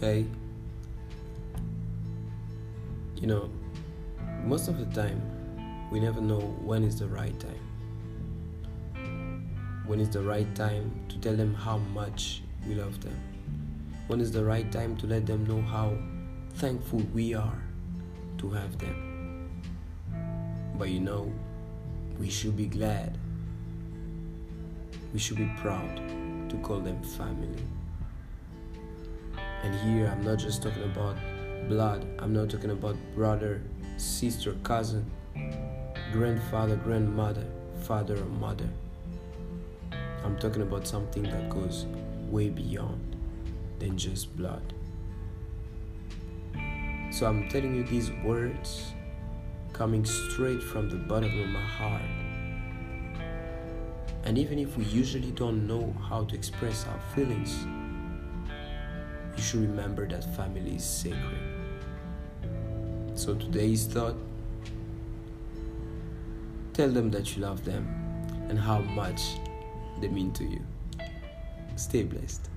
Hey, you know, most of the time, we never know when is the right time. When is the right time to tell them how much we love them? When is the right time to let them know how thankful we are to have them? But you know, we should be glad. We should be proud to call them family. And here I'm not just talking about blood, I'm not talking about brother, sister, cousin, grandfather, grandmother, father, or mother. I'm talking about something that goes way beyond than just blood. So I'm telling you these words coming straight from the bottom of my heart. And even if we usually don't know how to express our feelings, you should remember that family is sacred. So today's thought tell them that you love them and how much they mean to you. Stay blessed.